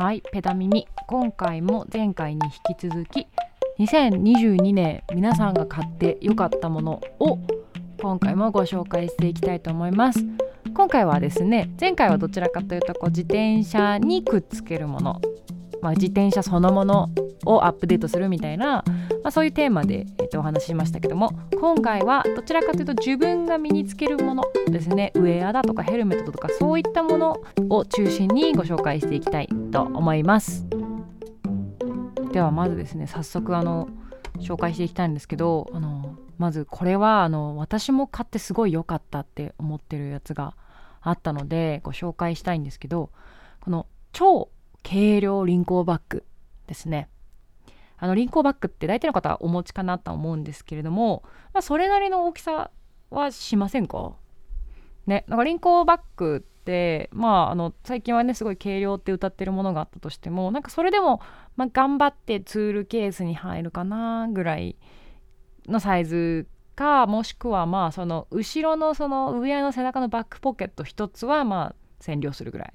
はいペダ耳。今回も前回に引き続き2022年皆さんが買って良かったものを今回もご紹介していきたいと思います。今回はですね前回はどちらかというとこう自転車にくっつけるもの。まあ、自転車そのものをアップデートするみたいな、まあ、そういうテーマで、えー、とお話ししましたけども今回はどちらかというと自分が身につけるものですね。ウェアだとかヘルメットとかそういったものを中心にご紹介していきたいと思います。ではまずですね早速あの紹介していきたいんですけどあのまずこれはあの私も買ってすごい良かったって思ってるやつがあったのでご紹介したいんですけどこの超軽量輪行バッグですね。あの輪行バッグって大体の方はお持ちかなとは思うんですけれども、まあ、それなりの大きさはしませんか？ねなんか輪行バッグってまああの最近はねすごい軽量って歌ってるものがあったとしてもなんかそれでも、まあ、頑張ってツールケースに入るかなぐらいのサイズかもしくはまあその後ろのその上の背中のバックポケット1つはまあ占領するぐらい。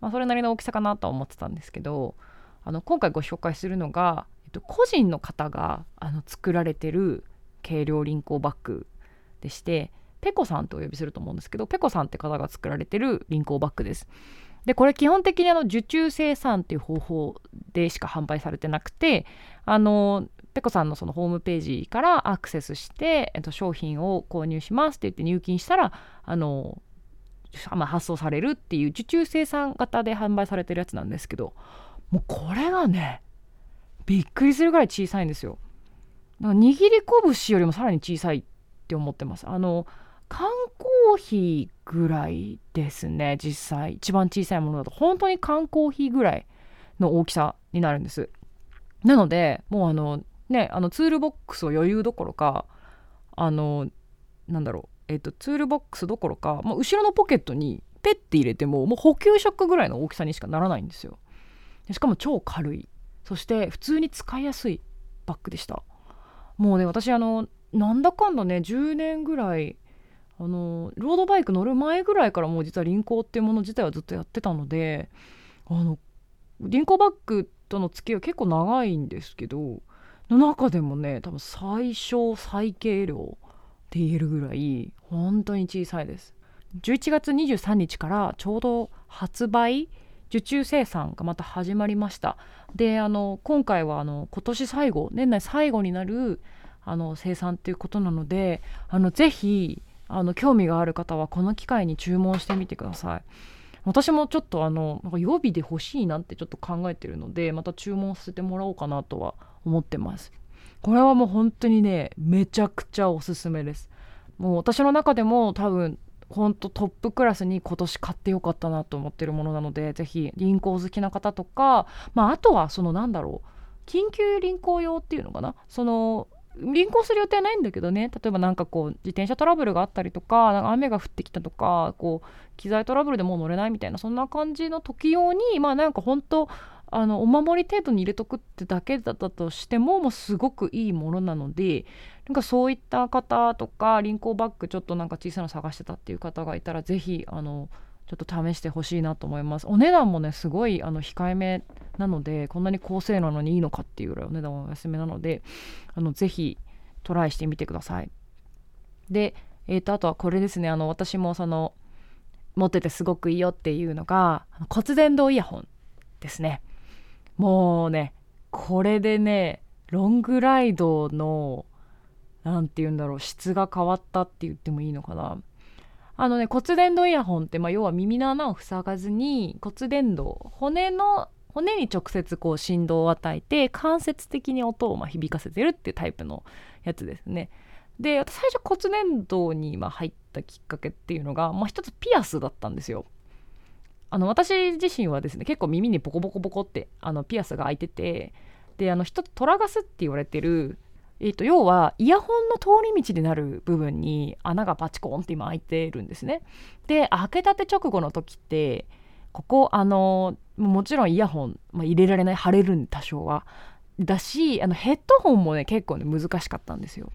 まあ、それなりの大きさかなとは思ってたんですけどあの今回ご紹介するのが、と、個人の方があの作られてる軽量輪行バッグでしてペコさんとお呼びすると思うんですけどペコさんって方が作られてる輪行バッグです。でこれ基本的にあの受注生産っていう方法でしか販売されてなくてあのペコさんのそのホームページからアクセスして、えっと、商品を購入しますって言って入金したらあのまあ、発送されるっていう受注生産型で販売されてるやつなんですけどもうこれがねびっくりするぐらい小さいんですよ。だから握り拳よりもさらに小さいって思ってます。あの缶コーヒーぐらいですね実際一番小さいものだと本当に缶コーヒーぐらいの大きさになるんです。なのでもうあのねあのツールボックスを余裕どころかあのなんだろうえーと、ツールボックスどころか、まあ、後ろのポケットにペッて入れてももう補給食ぐらいの大きさにしかならないんですよしかも超軽いそして普通に使いやすいバッグでした。もうね私あのなんだかんだね10年ぐらいあのロードバイク乗る前ぐらいからもう実は輪行っていうもの自体はずっとやってたのであの輪行バッグとの付き合いは結構長いんですけどの中でもね多分最小最軽量って言えるぐらい本当に小さいです。11月23日からちょうど発売受注生産がまた始まりました。であの今回はあの今年最後年内最後になるあの生産っていうことなのであのぜひあの興味がある方はこの機会に注文してみてください。私もちょっとあのなんか予備で欲しいなってちょっと考えてるのでまた注文させてもらおうかなとは思ってます。これはもう本当にねめちゃくちゃおすすめです。もう私の中でも多分ほんとトップクラスに今年買ってよかったなと思ってるものなのでぜひ輪行好きな方とか、まあ、あとはそのなんだろう緊急輪行用っていうのかな？その輪行する予定はないんだけどね。例えば何かこう自転車トラブルがあったりとかなんか雨が降ってきたとかこう機材トラブルでもう乗れないみたいなそんな感じの時用にまあなんか本当あのお守り程度に入れとくってだけだったとしてももうすごくいいものなのでなんかそういった方とか輪行バッグちょっとなんか小さな探してたっていう方がいたら是非あのちょっと試してほしいなと思います。お値段もねすごいあの控えめなのでこんなに高性能なのにいいのかっていうぐらいお値段はお安めなのであのぜひトライしてみてください。でえーと、とあとはこれですね。あの私もその持っててすごくいいよっていうのが骨伝導イヤホンですね。もうねこれでねロングライドの何て言うんだろう質が変わったって言ってもいいのかなあのね骨伝導イヤホンって、まあ、要は耳の穴を塞がずに骨伝導骨の骨に直接こう振動を与えて間接的に音をま響かせてるっていうタイプのやつですね。で私最初骨伝導にま入ったきっかけっていうのが、まあ、一つピアスだったんですよ。あの私自身はですね結構耳にボコボコボコってあのピアスが開いててであの一つトラガスって言われてる、えーと、要はイヤホンの通り道でなる部分に穴がパチコンって今開いてるんですね。で開けたて直後の時ってここあのもちろんイヤホン、まあ、入れられない腫れるん多少はだしあのヘッドホンもね結構ね難しかったんですよ。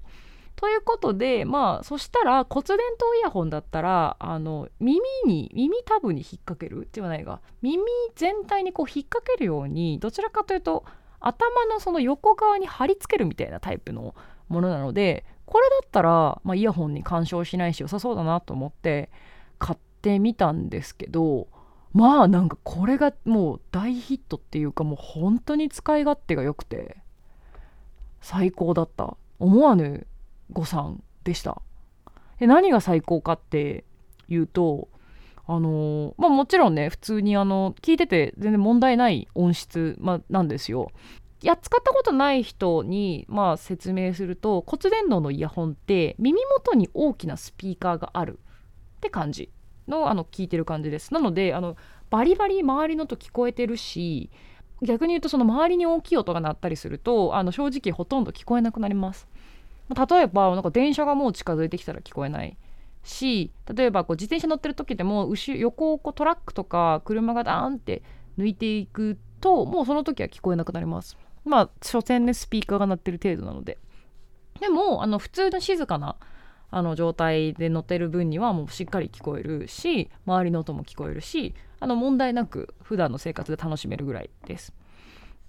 ということでまあそしたら骨伝導イヤホンだったらあの耳に耳タブに引っ掛ける？ではないが耳全体にこう引っ掛けるようにどちらかというと頭のその横側に貼り付けるみたいなタイプのものなのでこれだったら、まあ、イヤホンに干渉しないし良さそうだなと思って買ってみたんですけどまあなんかこれがもう大ヒットっていうかもう本当に使い勝手が良くて最高だった。思わぬ誤算でした。で何が最高かっていうとあのまあもちろんね普通にあの聞いてて全然問題ない音質、まあ、なんですよ。や使ったことない人に、まあ、説明すると骨伝導のイヤホンって耳元に大きなスピーカーがあるって感じのあの聞いてる感じです。なのであのバリバリ周りのと聞こえてるし逆に言うとその周りに大きい音が鳴ったりするとあの正直ほとんど聞こえなくなります。例えばなんか電車がもう近づいてきたら聞こえない。し例えばこう自転車乗ってる時でも後横をこうトラックとか車がダーンって抜いていくともうその時は聞こえなくなります。まあ所詮ねスピーカーが鳴ってる程度なので。でもあの普通の静かなあの状態で乗ってる分にはもうしっかり聞こえるし周りの音も聞こえるしあの問題なく普段の生活で楽しめるぐらいです。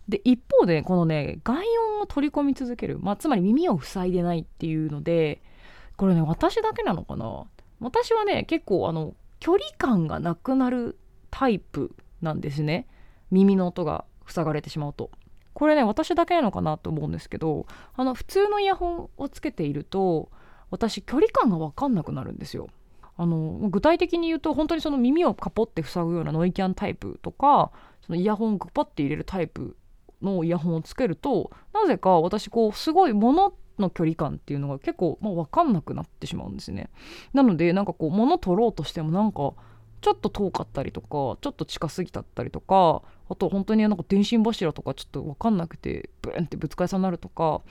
で一方でこのね外音を取り込み続ける、まあ、つまり耳を塞いでないっていうのでこれね私だけなのかな？私はね結構あの距離感がなくなるタイプなんですね。耳の音が塞がれてしまうと。これね私だけなのかなと思うんですけどあの普通のイヤホンをつけていると私距離感が分かんなくなるんですよ。あの具体的に言うと本当にその耳をカポって塞ぐようなノイキャンタイプとかそのイヤホンをグパッて入れるタイプのイヤホンをつけるとなぜか私こうすごい物の距離感っていうのが結構、まあ、分かんなくなってしまうんですね。なのでなんかこう物取ろうとしてもなんかちょっと遠かったりとかちょっと近すぎたったりとかあと本当になんか電信柱とかちょっと分かんなくてブーンってぶつかりそうになるとか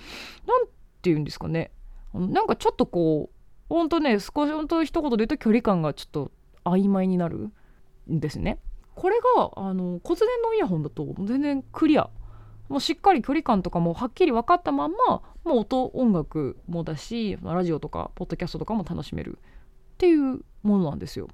何て言うんですかね。なんかちょっとこう本当ね少し本当一言で言うと距離感がちょっと曖昧になるんですね。これがあの骨伝のイヤホンだと全然クリアもうしっかり距離感とかもはっきり分かったまんまもう音音楽もだしラジオとかポッドキャストとかも楽しめるっていうものなんですよ。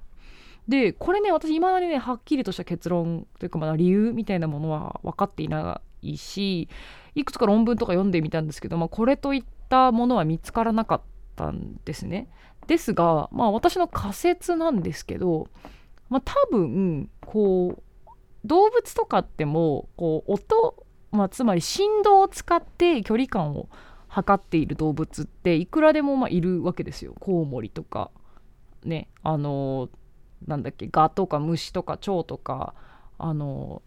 でこれね私いまだにねはっきりとした結論というかまだ理由みたいなものは分かっていないしいくつか論文とか読んでみたんですけど、まあ、これといったものは見つからなかったんですね。ですがまあ私の仮説なんですけど、まあ、多分こう動物とかってもこう音まあ、つまり振動を使って距離感を測っている動物っていくらでもまいるわけですよ。コウモリとか。ね。あのなんだっけ。ガとか虫とか蝶とかあの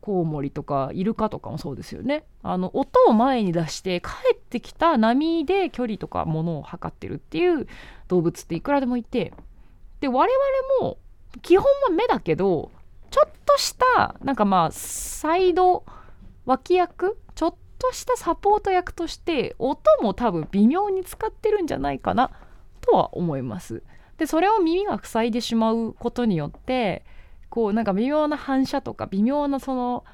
コウモリとかイルカとかもそうですよね。あの音を前に出して帰ってきた波で距離とかものを測ってるっていう動物っていくらでもいて。で我々も基本は目だけどちょっとしたなんかまあサイド脇役ちょっとしたサポート役として音も多分微妙に使ってるんじゃないかなとは思います。でそれを耳が塞いでしまうことによってこうなんか微妙な反射とか微妙なその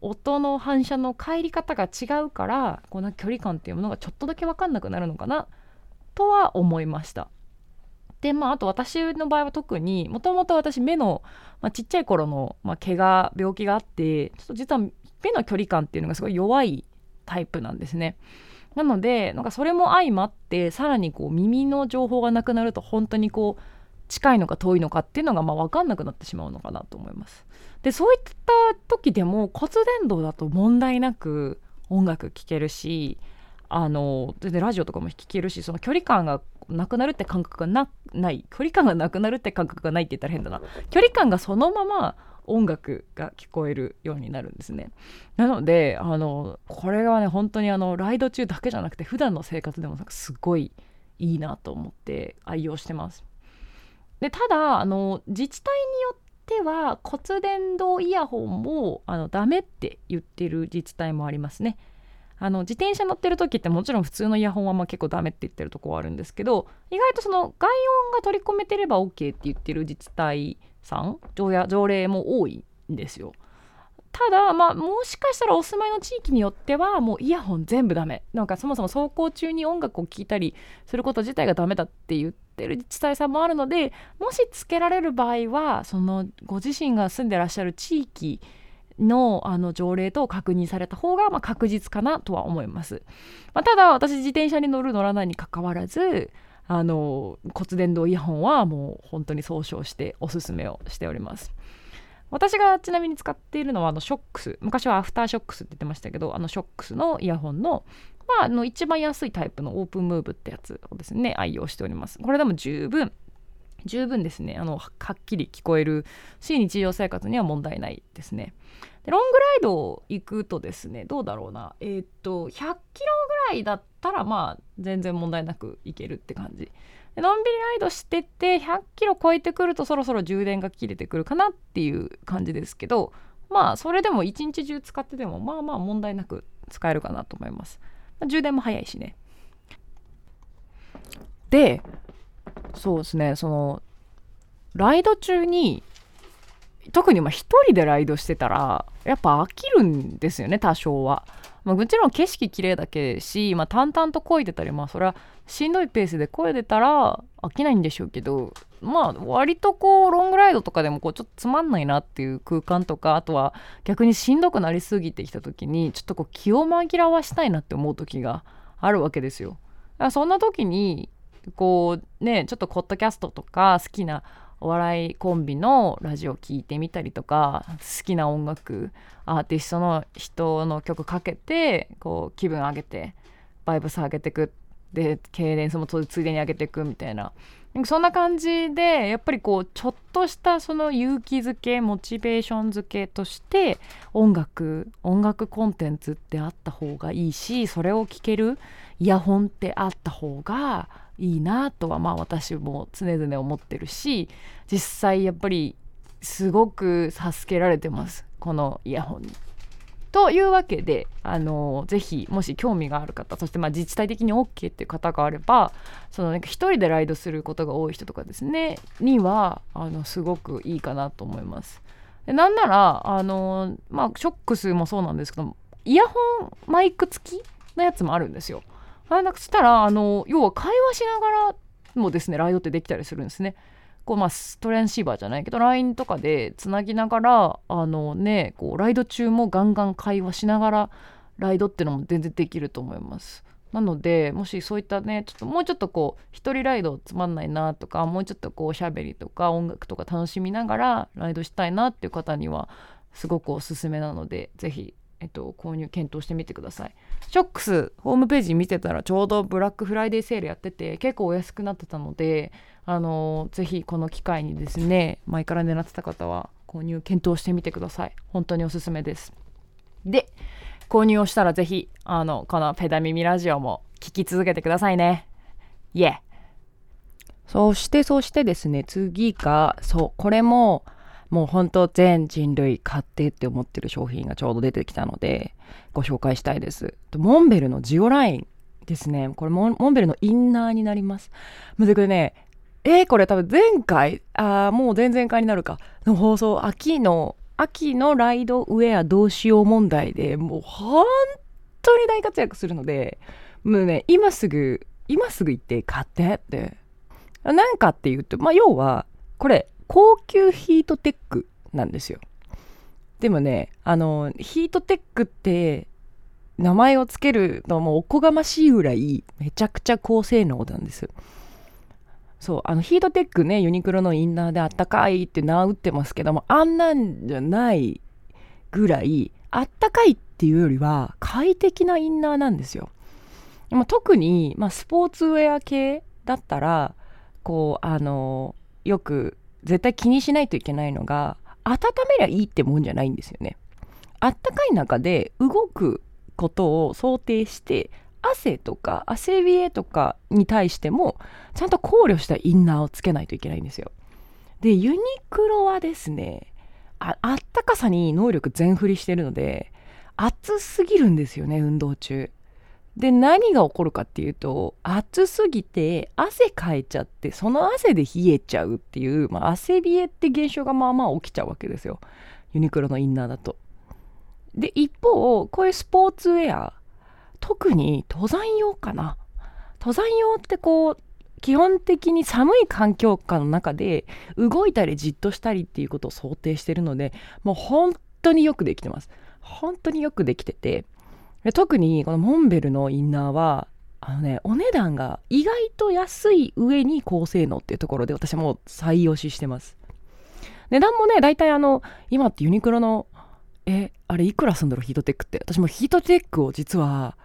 音の反射の返り方が違うからこの距離感っていうものがちょっとだけ分かんなくなるのかなとは思いました。でまああと私の場合は特にもともと私目の、まあ、ちっちゃい頃の、まあ、怪我病気があってちょっと実は目の距離感っていうのがすごい弱いタイプなんですね。なのでなんかそれも相まってさらにこう耳の情報がなくなると本当にこう近いのか遠いのかっていうのがまあ分かんなくなってしまうのかなと思います。でそういった時でも骨伝導だと問題なく音楽聴けるしあの全然ラジオとかも聴けるしその距離感がなくなるって感覚がなない距離感がなくなるって感覚がないって言ったら変だな距離感がそのまま音楽が聞こえるようになるんですね。なのであのこれはね本当にあのライド中だけじゃなくて普段の生活でもなんかすごいいいなと思って愛用してます。でただあの自治体によっては骨伝導イヤホンもあのダメって言ってる自治体もありますね。あの自転車乗ってる時ってもちろん普通のイヤホンはまあ結構ダメって言ってるとこはあるんですけど意外とその外音が取り込めてれば OK って言ってる自治体さん条例も多いんですよ。ただまあもしかしたらお住まいの地域によってはもうイヤホン全部ダメなんかそもそも走行中に音楽を聴いたりすること自体がダメだって言ってる自治体さんもあるのでもしつけられる場合はそのご自身が住んでらっしゃる地域のあの条例と確認された方がまあ確実かなとは思います、まあ、ただ私自転車に乗る乗らないにかかわらずあの骨伝導イヤホンはもう本当に総称しておすすめをしております。私がちなみに使っているのはあのショックス。昔はアフターショックスって言ってましたけどあのショックス。のイヤホンのまあ、あの一番安いタイプのオープンムーブってやつをですね愛用しております。これでも十分十分ですね。あのはっきり聞こえるし日常生活には問題ないですね。ロングライド行くとですねどうだろうな。えー、っと100キロぐらいだったらまあ全然問題なく行けるって感じ。でのんびりライドしてて100キロ超えてくるとそろそろ充電が切れてくるかなっていう感じですけどまあそれでも一日中使っててもまあまあ問題なく使えるかなと思います、まあ、充電も早いしね。でそうですねそのライド中に特にまあ一人でライドしてたらやっぱ飽きるんですよね多少はまあ、もちろん景色綺麗だけし、まあ、淡々と漕いでたりまあそれはしんどいペースで漕いでたら飽きないんでしょうけどまあ割とこうロングライドとかでもこうちょっとつまんないなっていう空間とかあとは逆にしんどくなりすぎてきた時にちょっとこう気を紛らわしたいなって思う時があるわけですよ。そんな時にこうねちょっとポッドキャストとか好きなお笑いコンビのラジオ聴いてみたりとか好きな音楽アーティストの人の曲かけてこう気分上げてバイブス上げてくでケイデンスもついでに上げてくみたいな。そんな感じでやっぱりこうちょっとしたその勇気づけモチベーションづけとして音楽音楽コンテンツってあった方がいいしそれを聴けるイヤホンってあった方がいいなとはまあ私も常々思ってるし実際やっぱりすごく助けられてますこのイヤホンに。というわけであのぜひもし興味がある方そしてまあ自治体的に OK っていう方があればそのなんか一人でライドすることが多い人とかですねにはあのすごくいいかなと思います。でなんならあの、まあ、ショックスもそうなんですけどイヤホンマイク付きのやつもあるんですよ。あなんかしたらあの要は会話しながらもですねライドってできたりするんですね。こうまあトレンシーバーじゃないけど LINE とかでつなぎながらあのねこうライド中もガンガン会話しながらライドってのも全然できると思います。なのでもしそういったねちょっともうちょっとこう一人ライドつまんないなとかもうちょっとこうおしゃべりとか音楽とか楽しみながらライドしたいなっていう方にはすごくおすすめなので是非えっと、購入検討してみてください。ショックスホームページ見てたらちょうどブラックフライデーセールやってて結構お安くなってたのであのぜひこの機会にですね前から狙ってた方は購入検討してみてください。本当におすすめです。で購入をしたらぜひあのこのペダミミラジオも聞き続けてくださいね。イエそしてそしてですね次がそうこれももう本当全人類買ってって思ってる商品がちょうど出てきたのでご紹介したいです。モンベルのジオラインですね。これモンベルのインナーになります。むずこれね、えー、これ多分前回、あもう前々回になるか、の放送、秋の、秋のライドウェアどうしよう問題でもう本当に大活躍するので、もうね、今すぐ、今すぐ行って買ってって。なんかっていうと、まあ要は、これ、高級ヒートテックなんですよ。でもね、あの、ヒートテックって名前を付けるのもおこがましいぐらいめちゃくちゃ高性能なんです。そう、あのヒートテックね、ユニクロのインナーであったかいって名打ってますけども、あんなんじゃないぐらい、あったかいっていうよりは快適なインナーなんですよ。でも特に、まあ、スポーツウェア系だったら、こう、あの、よく絶対気にしないといけないのが温めりゃいいってもんじゃないんですよね。あったかい中で動くことを想定して汗とか汗冷えとかに対してもちゃんと考慮したインナーをつけないといけないんですよ。でユニクロはですねああったかさに能力全振りしてるので暑すぎるんですよね運動中。で何が起こるかっていうと暑すぎて汗かいちゃってその汗で冷えちゃうっていう、まあ、汗冷えって現象がまあまあ起きちゃうわけですよ。ユニクロのインナーだと。で一方こういうスポーツウェア特に登山用かな。登山用ってこう基本的に寒い環境下の中で動いたりじっとしたりっていうことを想定してるのでもう本当によくできてます。本当によくできてて特にこのモンベルのインナーはあのねお値段が意外と安い上に高性能っていうところで私も採用ししてます。値段もね大体あの今ってユニクロのえあれいくらすんだろう？ヒートテックって。私もヒートテックを実は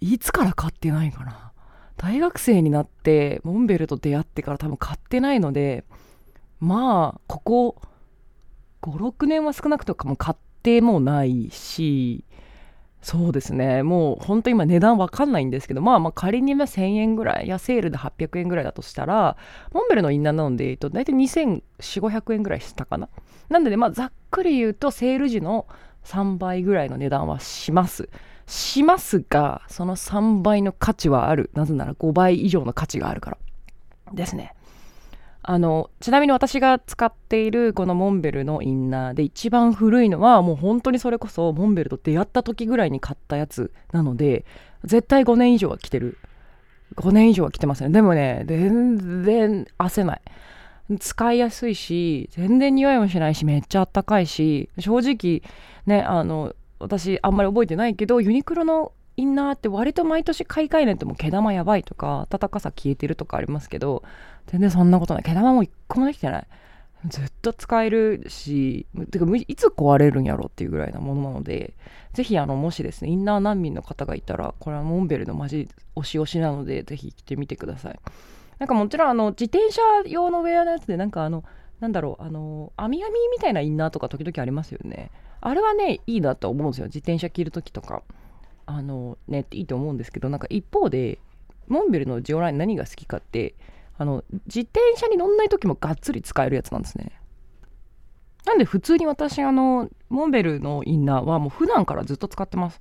いつから買ってないかな。大学生になってモンベルと出会ってから多分買ってないのでまあここ56年は少なくとかも買ってもないしそうですね。もう本当今値段わかんないんですけどまあまあ仮に1000円ぐらいやセールで800円ぐらいだとしたらモンベルのインナーなので、えっと、大体2400500円ぐらいしたかな。なんでまあざっくり言うとセール時の3倍ぐらいの値段はします。しますがその3倍の価値はある。なぜなら5倍以上の価値があるからですね。あのちなみに私が使っているこのモンベルのインナーで一番古いのはもう本当にそれこそモンベルと出会った時ぐらいに買ったやつなので絶対5年以上は着てる。5年以上は着てますね。でもね全然汗ない。使いやすいし全然匂いもしないしめっちゃあったかいし正直ねあの私あんまり覚えてないけどユニクロのインナーって割と毎年買い替えないともう毛玉やばいとか暖かさ消えてるとかありますけど全然そんなことない。毛玉も一個もできてない。ずっと使えるしてかいつ壊れるんやろっていうぐらいなものなのでぜひあのもしですねインナー難民の方がいたらこれはモンベルのマジ推し推しなのでぜひ着てみてください。なんかもちろんあの自転車用のウェアのやつでなんかあのなんだろうあの網網みたいなインナーとか時々ありますよね。あれはねいいなと思うんですよ。自転車着る時とか。あのねいいと思うんですけどなんか一方でモンベルのジオライン何が好きかってあの自転車に乗んない時もがっつり使えるやつなんですね。なんで普通に私あのモンベルのインナーはもう普段からずっと使ってます。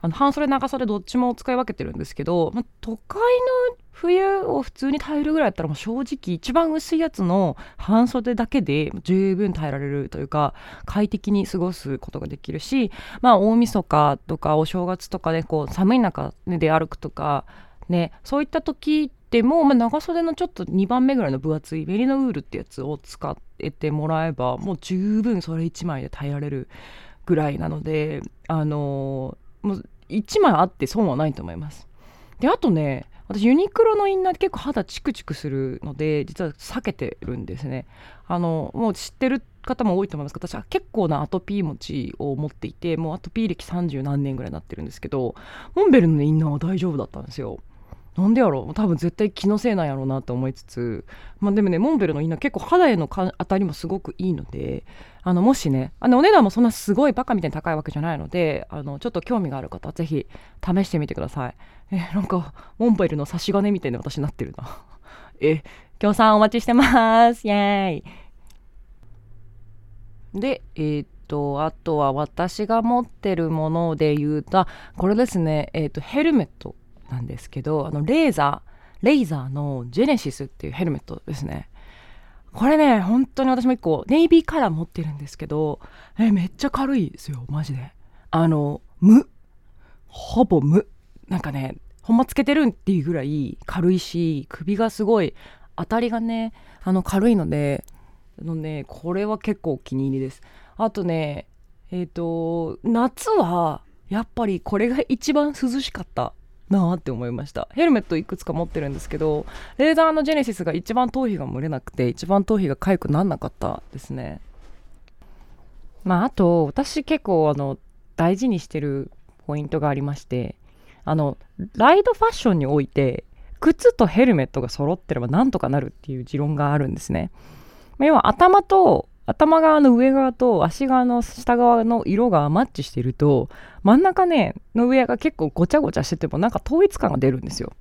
あの半袖長袖どっちも使い分けてるんですけど、ま、都会の冬を普通に耐えるぐらいだったらもう正直一番薄いやつの半袖だけで十分耐えられるというか快適に過ごすことができるしまあ大晦日とかお正月とかでこう寒い中で歩くとかねそういった時でも、まあ、長袖のちょっと2番目ぐらいの分厚いメリノウールってやつを使ってもらえばもう十分それ1枚で耐えられるぐらいなのであのー、もう1枚あって損はないと思います。であとね私ユニクロのインナーって結構肌チクチクするので実は避けてるんですね。あのもう知ってる方も多いと思います。けど私は結構なアトピー持ちを持っていてもうアトピー歴30何年ぐらいになってるんですけどモンベルのインナーは大丈夫だったんですよ。なんでやろう。多分絶対気のせいなんやろうなと思いつつ、まあ、でもねモンベルのインナー結構肌への当たりもすごくいいのであのもしねあのお値段もそんなすごいバカみたいに高いわけじゃないのであのちょっと興味がある方はぜひ試してみてください。えなんかモンベルの差し金みたいに私なってるな。え協賛お待ちしてます。イエーイ。でえー、っとあとは私が持ってるもので言うとこれですね。えー、っとヘルメット。なんですけどあのレーザーレイザーのジェネシスっていうヘルメットですね。これね本当に私も1個ネイビーカラー持ってるんですけどえめっちゃ軽いですよマジで。あの無。ほぼ無。なんかねほんまつけてるんっていうぐらい軽いし首がすごい当たりがねあの軽いのであのねこれは結構お気に入りです。あとねえっ、ー、と夏はやっぱりこれが一番涼しかったなあって思いました。ヘルメットいくつか持ってるんですけどレーザーのジェネシスが一番頭皮が蒸れなくて一番頭皮が痒くなんなかったですね。まああと私結構あの大事にしてるポイントがありましてあのライドファッションにおいて靴とヘルメットが揃ってればなんとかなるっていう持論があるんですね。要は頭と頭側の上側と足側の下側の色がマッチしてると真ん中ねの上が結構ごちゃごちゃしててもなんか統一感が出るんですよ。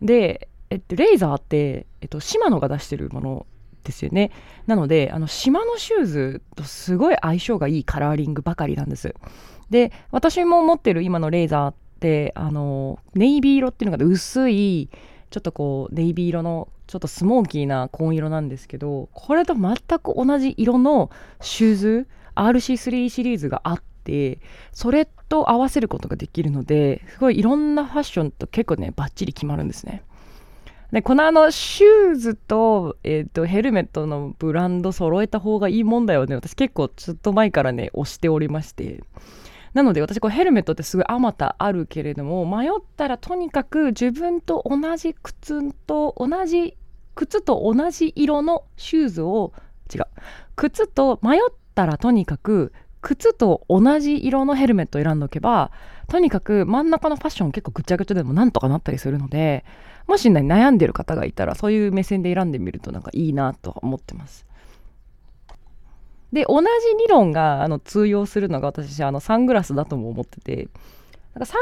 で、えっと、レイザーって、えっと、シマノが出してるものですよね。なのであのシマノシューズとすごい相性がいいカラーリングばかりなんです。で私も持ってる今のレイザーってあのネイビー色っていうのが薄いちょっとこうネイビー色のちょっとスモーキーな紺色なんですけどこれと全く同じ色のシューズ RC3 シリーズがあってそれと合わせることができるのですごいいろんなファッションと結構ねバッチリ決まるんですね。でこのあのシューズと,、えーと、ヘルメットのブランド揃えた方がいいもんだよね私結構ちょっと前からね推しておりましてなので私こうヘルメットってすごいあまたあるけれども迷ったらとにかく自分と同じ靴と同じ靴と同じ色のシューズを違う靴と迷ったらとにかく靴と同じ色のヘルメットを選んでおけばとにかく真ん中のファッション結構ぐちゃぐちゃでもなんとかなったりするのでもし、ね、悩んでる方がいたらそういう目線で選んでみるとなんかいいなと思ってます。で同じ理論があの通用するのが私あのサングラスだとも思ってて。なんかサン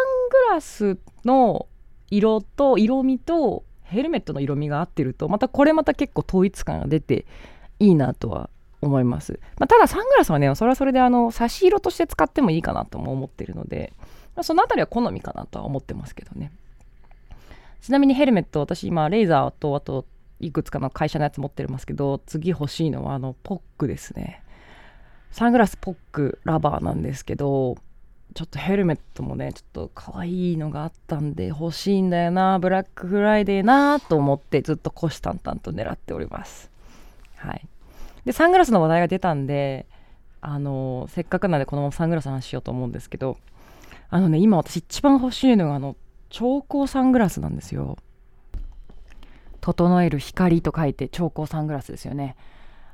グラスの色と色味とヘルメットの色味が合ってるとまたこれまた結構統一感が出ていいなとは思います、まあ、ただサングラスはねそれはそれであの差し色として使ってもいいかなとも思ってるので、ま、その辺りは好みかなとは思ってますけどね。ちなみにヘルメット私今レーザーとあといくつかの会社のやつ持ってますけど次欲しいのはあのポックですね。サングラスポックラバーなんですけどちょっとヘルメットもねちょっと可愛いのがあったんで欲しいんだよなブラックフライデーなと思ってずっと虎視眈々と狙っております。はい。でサングラスの話題が出たんであのせっかくなんでこのままサングラスの話しようと思うんですけどあのね今私一番欲しいのがあの超光サングラスなんですよ。整える光と書いて超光サングラスですよね。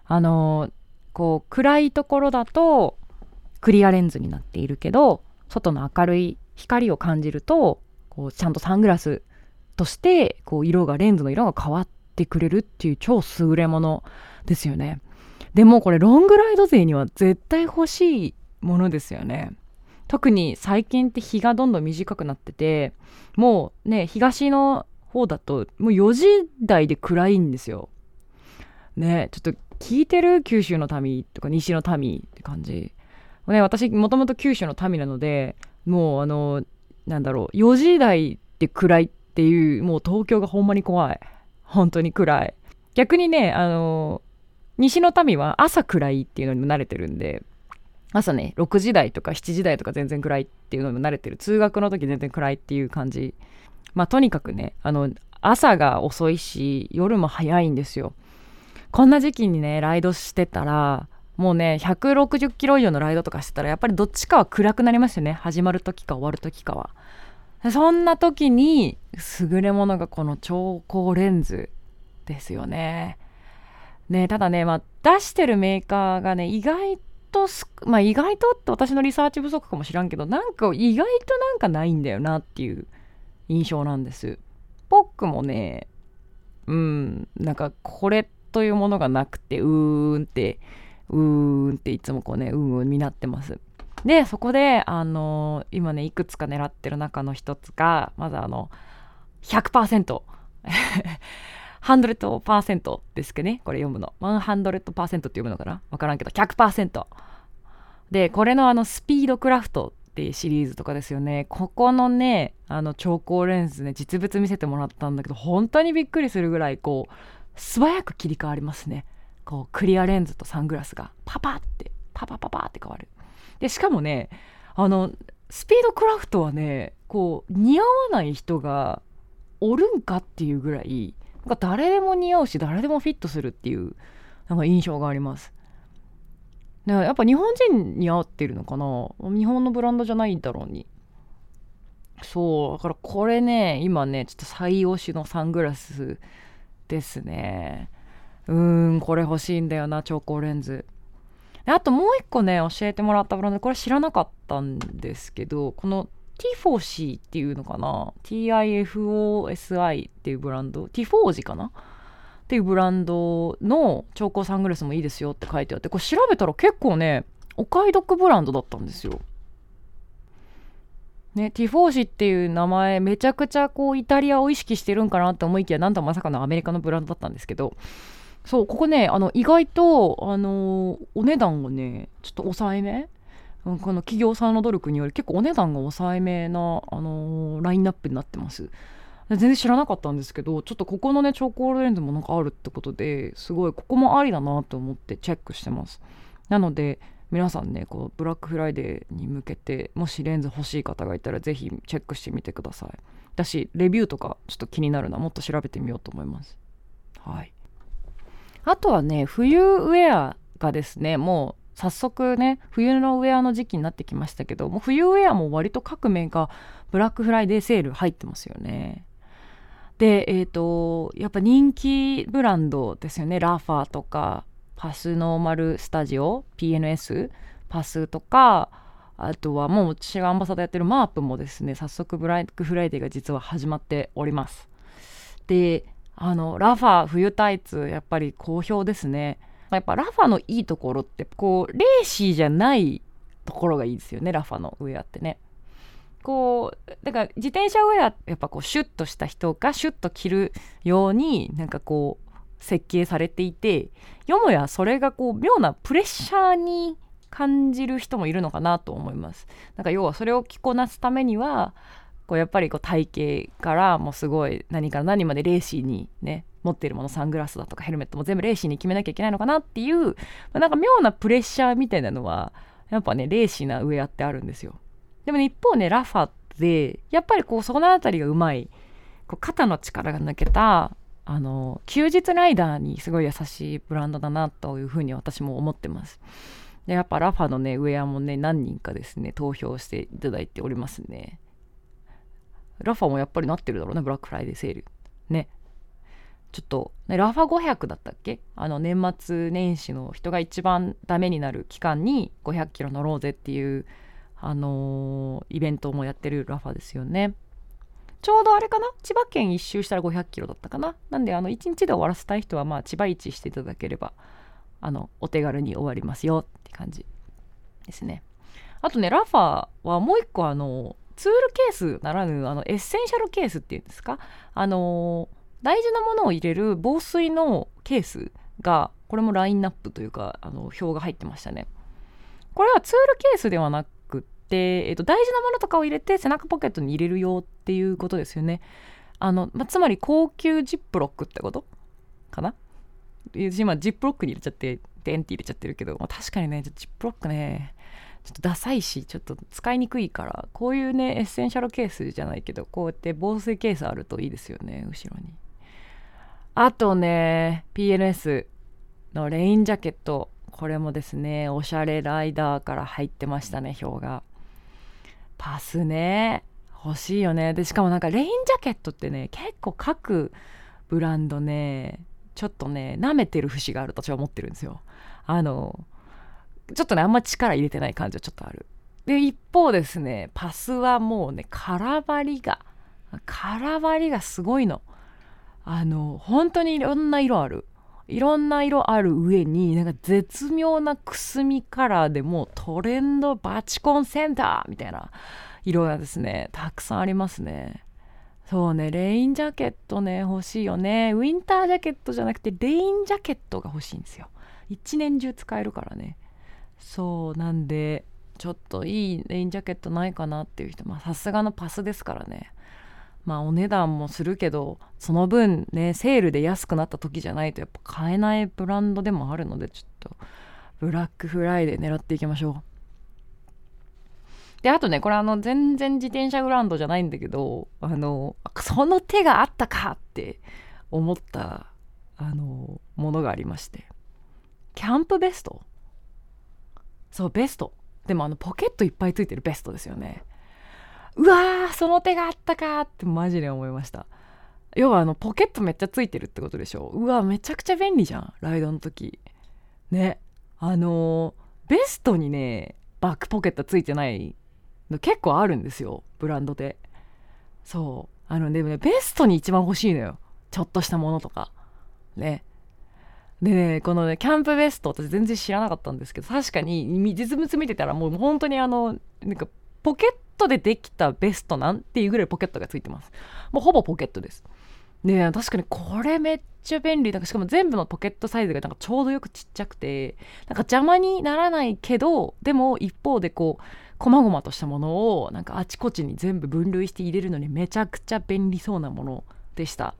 あのこう暗いところだとクリアレンズになっているけど外の明るい光を感じるとこうちゃんとサングラスとしてこう色がレンズの色が変わってくれるっていう超優れものですよね。でもこれロングライド勢には絶対欲しいものですよね。特に最近って日がどんどん短くなっててもうね東の方だともう4時台で暗いんですよ。ねちょっと聞いてる九州の民とか西の民って感じ。ね私もともと九州の民なのでもうあのなんだろう4時台で暗いっていうもう東京がほんまに怖い。本当に暗い。逆にねあの西の民は朝暗いっていうのにも慣れてるんで朝ね6時台とか7時台とか全然暗いっていうのにも慣れてる。通学の時全然暗いっていう感じ。まあとにかくねあの朝が遅いし夜も早いんですよ。こんな時期にねライドしてたらもうね160キロ以上のライドとかしてたらやっぱりどっちかは暗くなりますよね。始まる時か終わる時かは。そんな時に優れものがこの超光レンズですよね。ねただねまあ出してるメーカーがね意外とまあ意外とって私のリサーチ不足かもしらんけどなんか意外となんかないんだよなっていう印象なんです。ポックもねうんなんかこれってというものがなくてうーんってうーんっていつもこうねうんうんになってます。でそこであの今ねいくつか狙ってる中の一つがまずあの100% 100% ですけどねこれ読むの。100%って読むのかな？わからんけど100%でこれのあのスピードクラフトっていうシリーズとかですよね。ここのねあの超光レンズね実物見せてもらったんだけど本当にびっくりするぐらいこう素早く切り替わりますね。こうクリアレンズとサングラスが。パパって。パパパパって変わる。でしかもねあのスピードクラフトはねこう似合わない人がおるんかっていうぐらいなんか誰でも似合うし誰でもフィットするっていうなんか印象があります。だからやっぱ日本人に合ってるのかな？日本のブランドじゃないんだろうに。そうだからこれね今ねちょっと最推しのサングラスですね。うーんこれ欲しいんだよな超光レンズ。あともう一個ね教えてもらったブランドこれ知らなかったんですけどこの T4C っていうのかな？TIFOSI っていうブランド？T4G かな？っていうブランドの超光サングラスもいいですよって書いてあってこれ調べたら結構ねお買い得ブランドだったんですよ。ね、ティフォーシっていう名前めちゃくちゃこうイタリアを意識してるんかなって思いきやなんとまさかのアメリカのブランドだったんですけど。そうここねあの意外と、あの、お値段がねちょっと抑えめ？この企業さんの努力により結構お値段が抑えめな、あの、ラインナップになってます。全然知らなかったんですけどちょっとここのね超高レンズもなんかあるってことですごいここもありだなと思ってチェックしてます。なので皆さんねこうブラックフライデーに向けてもしレンズ欲しい方がいたら是非チェックしてみてください。だしレビューとかちょっと気になるなもっと調べてみようと思います。はい。あとはね冬ウェアがですねもう早速ね冬のウェアの時期になってきましたけども冬ウェアも割と各メーカーブラックフライデーセール入ってますよね。でえっ、ー、とやっぱ人気ブランドですよね。ラファーとかパスノーマルスタジオ PNS パスとかあとはもう私がアンバサダーやってるマープもですね早速ブラックフライデーが実は始まっておりますであのラファ冬タイツやっぱり好評ですねやっぱラファのいいところってこうレーシーじゃないところがいいですよねラファのウェアってね。こうだから自転車ウェアやっぱこうシュッとした人がシュッと着るようになんかこう設計されていてよもやそれがこう妙なプレッシャーに感じる人もいるのかなと思います。なんか要はそれを着こなすためにはこうやっぱりこう体型からもうすごい何から何までレーシーにね持っているものサングラスだとかヘルメットも全部レーシーに決めなきゃいけないのかなっていう、まあ、なんか妙なプレッシャーみたいなのはやっぱねレーシーなウェアってあるんですよでも、ね、一方ねラファでやっぱりこうその辺りがうまいこう肩の力が抜けたあの休日ライダーにすごい優しいブランドだなというふうに私も思ってます。でやっぱラファのねウェアもね何人かですね投票していただいておりますね。ラファもやっぱりなってるだろうねブラックフライデーセール。ね。ちょっと、ね、ラファ500だったっけ？あの年末年始の人が一番ダメになる期間に500キロ乗ろうぜっていう、あのー、イベントもやってるラファですよね。ちょうどあれかな？千葉県一周したら500キロだったかな？なんであの1日で終わらせたい人はまあ千葉市していただければあのお手軽に終わりますよって感じですね。あとねラファーはもう一個あのツールケースならぬあのエッセンシャルケースっていうんですか？あの大事なものを入れる防水のケースがこれもラインナップというかあの票が入ってましたね。これはツールケースではなく、えっと、大事なものとかを入れて背中ポケットに入れるよっていうことですよね。あの、まつまり高級ジップロックってこと？かな？今ジップロックに入れちゃってデンって入れちゃってるけど、まあ、確かにねジップロックねちょっとダサいしちょっと使いにくいからこういうねエッセンシャルケースじゃないけどこうやって防水ケースあるといいですよね後ろに。あとね PNS のレインジャケット。これもですねおしゃれライダーから入ってましたね表が。パスね。欲しいよね。でしかもなんかレインジャケットってね結構各ブランドねちょっとね舐めてる節があると私は思ってるんですよ。あのちょっとねあんま力入れてない感じはちょっとある。で一方ですねパスはもうね空張りが空張りがすごいの。あの本当にいろんな色ある。いろんな色ある上になんか絶妙なくすみカラーでもトレンドバチコンセンターみたいな色がですねたくさんありますね。そうねレインジャケットね欲しいよね。ウィンタージャケットじゃなくてレインジャケットが欲しいんですよ。一年中使えるからね。そうなんでちょっといいレインジャケットないかなっていう人まあさすがのパスですからね。まあお値段もするけどその分ねセールで安くなった時じゃないとやっぱ買えないブランドでもあるのでちょっとブラックフライデー狙っていきましょう。であとねこれあの全然自転車ブランドじゃないんだけどあのその手があったかって思ったあのものがありまして。キャンプベスト？そうベスト。でもあのポケットいっぱいついてるベストですよね。うわーその手があったかってマジで思いました。要はあのポケットめっちゃついてるってことでしょ。うわめちゃくちゃ便利じゃん。ライドの時。ね。あの、ベストにねバックポケットついてないの結構あるんですよ。ブランドで。そう。あのでもねベストに一番欲しいのよ。ちょっとしたものとか。ね。でねこのねキャンプベスト私全然知らなかったんですけど確かに実物見てたらもう本当にあのなんかポケットでできたベストなんていうぐらいポケットがついてます。もうほぼポケットです。ね確かにこれめっちゃ便利。なんかしかも全部のポケットサイズがなんかちょうどよくちっちゃくてなんか邪魔にならないけどでも一方でこう細々としたものをなんかあちこちに全部分類して入れるのにめちゃくちゃ便利そうなものでした。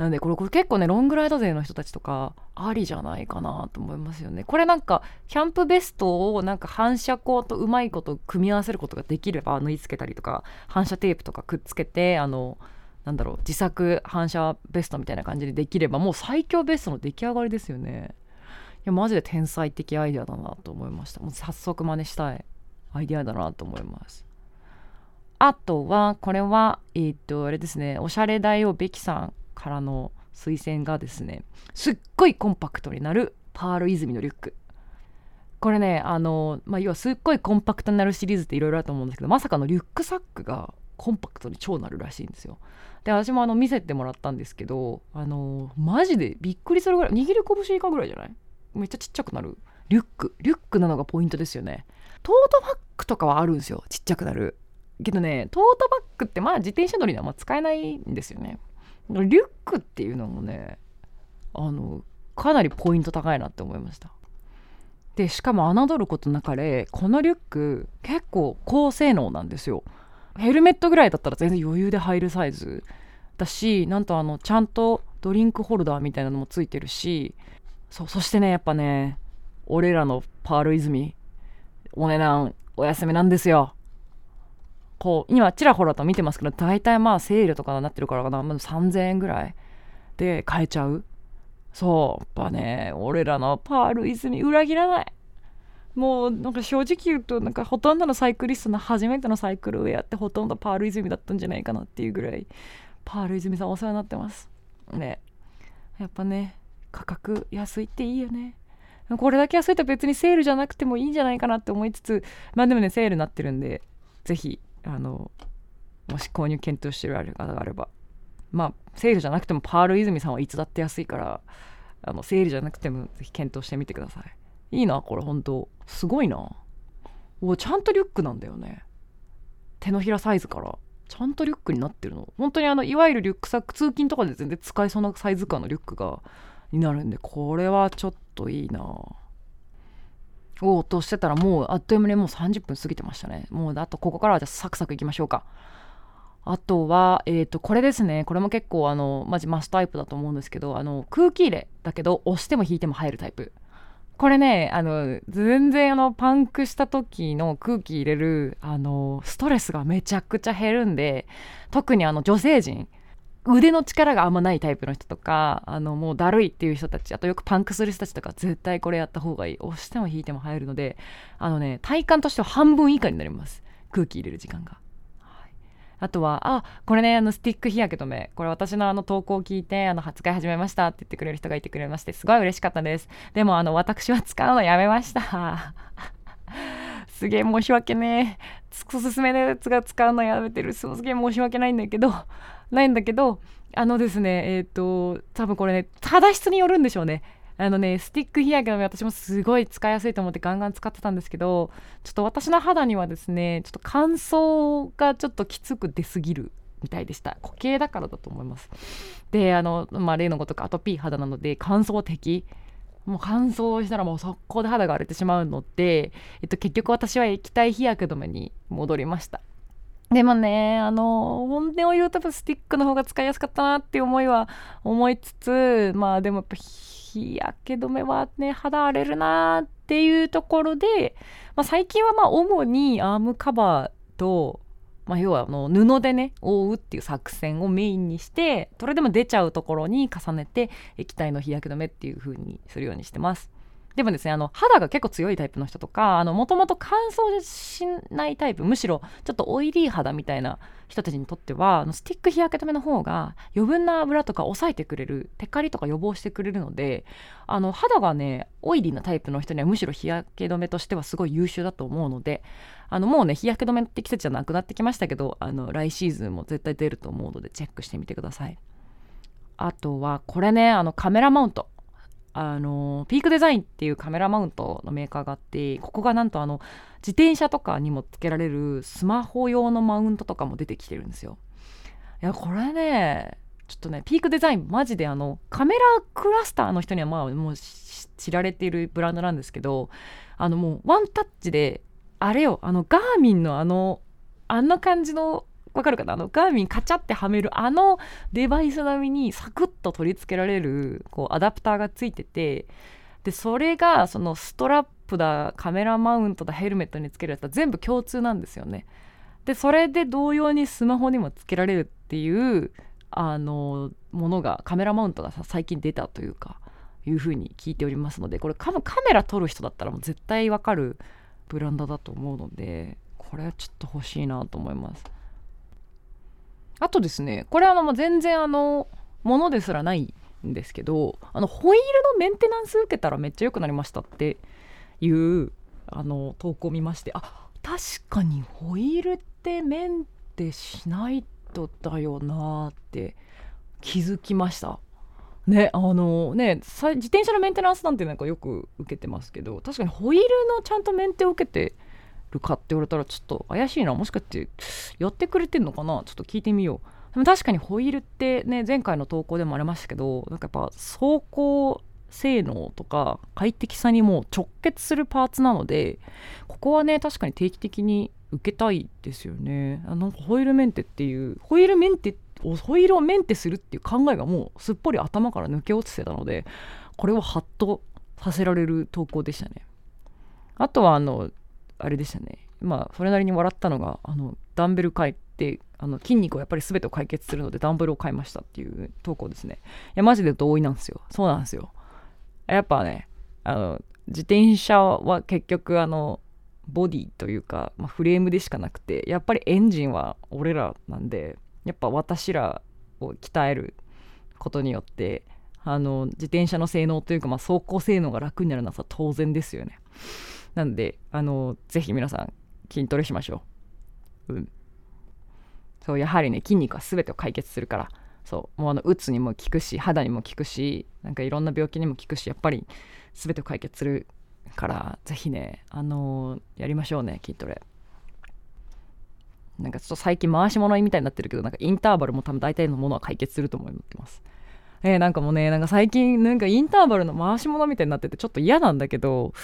なのでこれこれ結構ねロングライド勢の人たちとかありじゃないかなと思いますよね。これなんかキャンプベストをなんか反射光とうまいこと組み合わせることができれば縫い付けたりとか反射テープとかくっつけてあのなんだろう自作反射ベストみたいな感じでできればもう最強ベストの出来上がりですよね。いやマジで天才的アイデアだなと思いました。もう早速真似したいアイデアだなと思います。あとはこれはえー、っとあれですねおしゃれ大王べきさん。からの推薦がですねすっごいコンパクトになるパール泉のリュック。これねあのまあ要はすっごいコンパクトになるシリーズっていろいろあると思うんですけどまさかのリュックサックがコンパクトに超なるらしいんですよ。で私もあの見せてもらったんですけどあのマジでびっくりするぐらい握り拳以下ぐらいじゃない？めっちゃちっちゃくなる。リュック。リュックなのがポイントですよね。トートバッグとかはあるんですよ。ちっちゃくなる。けどねトートバッグってまあ自転車乗りにはま使えないんですよね。リュックっていうのもねあのかなりポイント高いなって思いました。でしかも侮ることなかれこのリュック結構高性能なんですよ。ヘルメットぐらいだったら全然余裕で入るサイズ。だしなんとあのちゃんとドリンクホルダーみたいなのもついてるしそそしてねやっぱね俺らのパール泉お値段お休みなんですよ。こう今ちらほらと見てますけど大体まあセールとかになってるからかな、まあ、3000円ぐらいで買えちゃう。そう。やっぱね俺らのパール泉裏切らない。もうなんか正直言うとなんかほとんどのサイクリストの初めてのサイクルウェアってほとんどパール泉だったんじゃないかなっていうぐらいパール泉さんお世話になってます。ね。やっぱね価格安いっていいよね。これだけ安いと別にセールじゃなくてもいいんじゃないかなって思いつつまあでもねセールになってるんでぜひあのもし購入検討してる方があれば。まあセールじゃなくてもパール泉さんはいつだって安いからあのセールじゃなくてもぜひ検討してみてください。いいなこれ本当。すごいな。おちゃんとリュックなんだよね。手のひらサイズから。ちゃんとリュックになってるの。本当にあのいわゆるリュックサック通勤とかで全然使えそうなサイズ感のリュックがになるんでこれはちょっといいな。おおとしてたらもうあっという間にもう30分過ぎてましたね。もうあとここからはじゃあサクサクいきましょうか。あとは、えー、とこれですね。これも結構あのマジマスタイプだと思うんですけどあの空気入れだけど押しても引いても入るタイプ。これねあの全然あのパンクした時の空気入れるあのストレスがめちゃくちゃ減るんで特にあの女性陣腕の力があんまないタイプの人とかあのもうだるいっていう人たちあとよくパンクする人たちとか絶対これやった方がいい押しても引いても入るのであのね体感としては半分以下になります空気入れる時間が。あとは、あ、これね、あの、スティック日焼け止め。これ私のあの投稿を聞いて、あの、発売始めましたって言ってくれる人がいてくれまして、すごい嬉しかったです。でも、あの、私は使うのやめました。すげえ申し訳ねえ。おすすめのやつが使うのやめてる。すげえ申し訳ないんだけど、ないんだけどあのですねえっ、ー、と多分これね肌質によるんでしょうね。あのねスティック日焼け止め私もすごい使いやすいと思ってガンガン使ってたんですけどちょっと私の肌にはですねちょっと乾燥がちょっときつく出すぎるみたいでした。固形だからだと思います。であの、まあ、例のごとくアトピー肌なので乾燥的。もう乾燥したらもう速攻で肌が荒れてしまうので、えっと、結局私は液体日焼け止めに戻りました。でもね、あの、本音を言うとスティックの方が使いやすかったなっていう思いは思いつつ、まあでもやっぱ日焼け止めはね、肌荒れるなっていうところで、まあ、最近はまあ主にアームカバーと、まあ、要はあの布でね覆うっていう作戦をメインにしてそれでも出ちゃうところに重ねて液体の日焼け止めっていう風にするようにしてます。でもですねあの肌が結構強いタイプの人とかもともと乾燥しないタイプむしろちょっとオイリー肌みたいな人たちにとってはあのスティック日焼け止めの方が余分な油とか抑えてくれるテカリとか予防してくれるのであの肌がねオイリーなタイプの人にはむしろ日焼け止めとしてはすごい優秀だと思うのであのもうね日焼け止めって季節じゃなくなってきましたけどあの来シーズンも絶対出ると思うのでチェックしてみてください。あとはこれねあのカメラマウントあのピークデザインっていうカメラマウントのメーカーがあってここがなんとあの自転車とかにもつけられるスマホ用のマウントとかも出てきてるんですよ。いやこれねちょっとねピークデザインマジであのカメラクラスターの人にはまあもう知られているブランドなんですけどあのもうワンタッチであれよあのガーミンのあのあんな感じのわかるかな？あのガーミンカチャってはめるあのデバイス並みにサクッと取り付けられるこうアダプターがついててでそれがそのストラップだカメラマウントだヘルメットにつけるやつは全部共通なんですよね。でそれで同様にスマホにもつけられるっていうあのものがカメラマウントが最近出たというかいうふうに聞いておりますのでこれカメラ撮る人だったらもう絶対わかるブランドだと思うのでこれはちょっと欲しいなと思いますあとですねこれあのもう全然あのものですらないんですけどあのホイールのメンテナンス受けたらめっちゃ良くなりましたっていうあの投稿を見ましてあ確かにホイールってメンテしないとだよなって気づきました。ねあのね自転車のメンテナンスなんてなんかよく受けてますけど確かにホイールのちゃんとメンテを受けてるかって言われたらちょっと怪しいな。もしかしてやってくれてんのかな？ちょっと聞いてみよう。でも確かにホイールってね前回の投稿でもありましたけどなんかやっぱ走行性能とか快適さにも直結するパーツなのでここはね確かに定期的に受けたいですよね。あのホイールメンテっていうホイールメンテホイールをメンテするっていう考えがもうすっぽり頭から抜け落ちてたのでこれはハッとさせられる投稿でしたね。あとはあのあれでしたね。まあそれなりに笑ったのがあのダンベル買ってあの筋肉をやっぱり全てを解決するのでダンベルを買いましたっていう投稿ですね。いやマジで同意なんですよ。そうなんですよ。やっぱねあの自転車は結局あのボディというか、まあ、フレームでしかなくてやっぱりエンジンは俺らなんでやっぱ私らを鍛えることによってあの自転車の性能というか、まあ、走行性能が楽になるのは当然ですよね。なんであのぜひ皆さん筋トレしましょう。うん。そうやはりね筋肉は全てを解決するからそうもうあのうつにも効くし肌にも効くしなんかいろんな病気にも効くしやっぱり全てを解決するからぜひねあの、やりましょうね筋トレ。なんかちょっと最近回し物みたいになってるけどなんかインターバルも多分大体のものは解決すると思ってます。えー、なんかもうねなんか最近なんかインターバルの回し物みたいになっててちょっと嫌なんだけど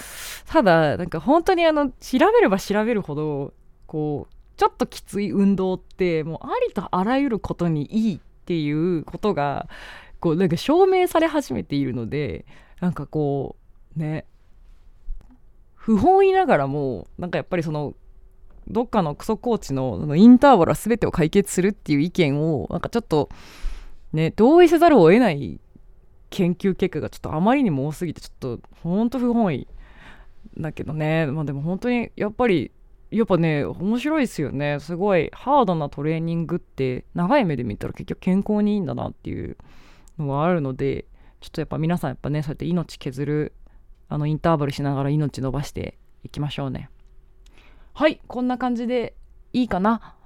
ただなんか本当にあの調べれば調べるほどこうちょっときつい運動ってもうありとあらゆることにいいっていうことがこうなんか証明され始めているのでなんかこうね不本意ながらもなんかやっぱりそのどっかのクソコーチのインターバルは全てを解決するっていう意見をなんかちょっとね同意せざるを得ない研究結果がちょっとあまりにも多すぎてちょっとほんと不本意だけどね。まあでも本当にやっぱりやっぱね面白いですよね。すごいハードなトレーニングって長い目で見たら結局健康にいいんだなっていうのはあるのでちょっとやっぱ皆さんやっぱねそうやって命削るあのインターバルしながら命伸ばしていきましょうね。はいこんな感じでいいかな。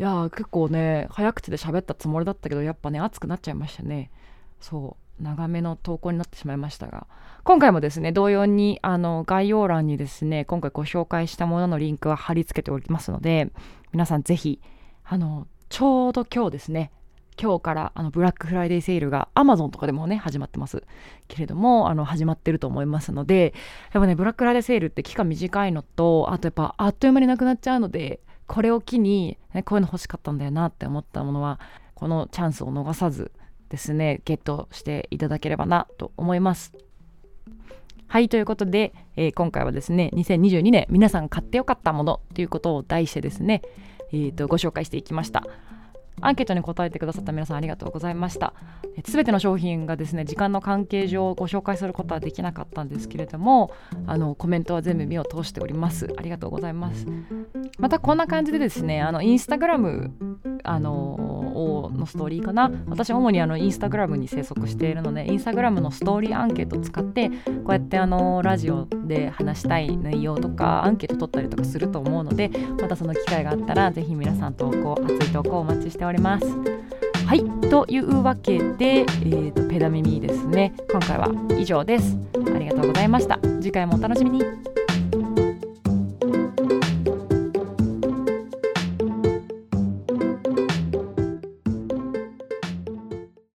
いや結構ね早口で喋ったつもりだったけどやっぱね熱くなっちゃいましたね。そう長めの投稿になってしまいましたが。今回もですね同様にあの概要欄にですね今回ご紹介したもののリンクは貼り付けておりますので皆さんぜひあのちょうど今日ですね今日からあのブラックフライデーセールが Amazon とかでもね始まってます。けれどもあの始まってると思いますのでやっぱねブラックフライデーセールって期間短いのとあとやっぱあっという間になくなっちゃうのでこれを機に、ね、こういうの欲しかったんだよなって思ったものはこのチャンスを逃さずですねゲットしていただければなと思います。はいということで、えー、今回はですね2022年皆さん買ってよかったものということを題してですね、えーとご紹介していきました。アンケートに答えてくださった皆さんありがとうございました。すべての商品がですね時間の関係上ご紹介することはできなかったんですけれどもあのコメントは全部目を通しております。ありがとうございます。またこんな感じでですねあのインスタグラムあののストーリーかな。私主にあのインスタグラムに生息しているのでインスタグラムのストーリーアンケートを使ってこうやってあのラジオで話したい内容とかアンケート取ったりとかすると思うのでまたその機会があったらぜひ皆さん投稿熱い投稿お待ちしてております。はい。というわけで、えーと、ペダミミですね。今回は以上です。ありがとうございました。次回もお楽しみに。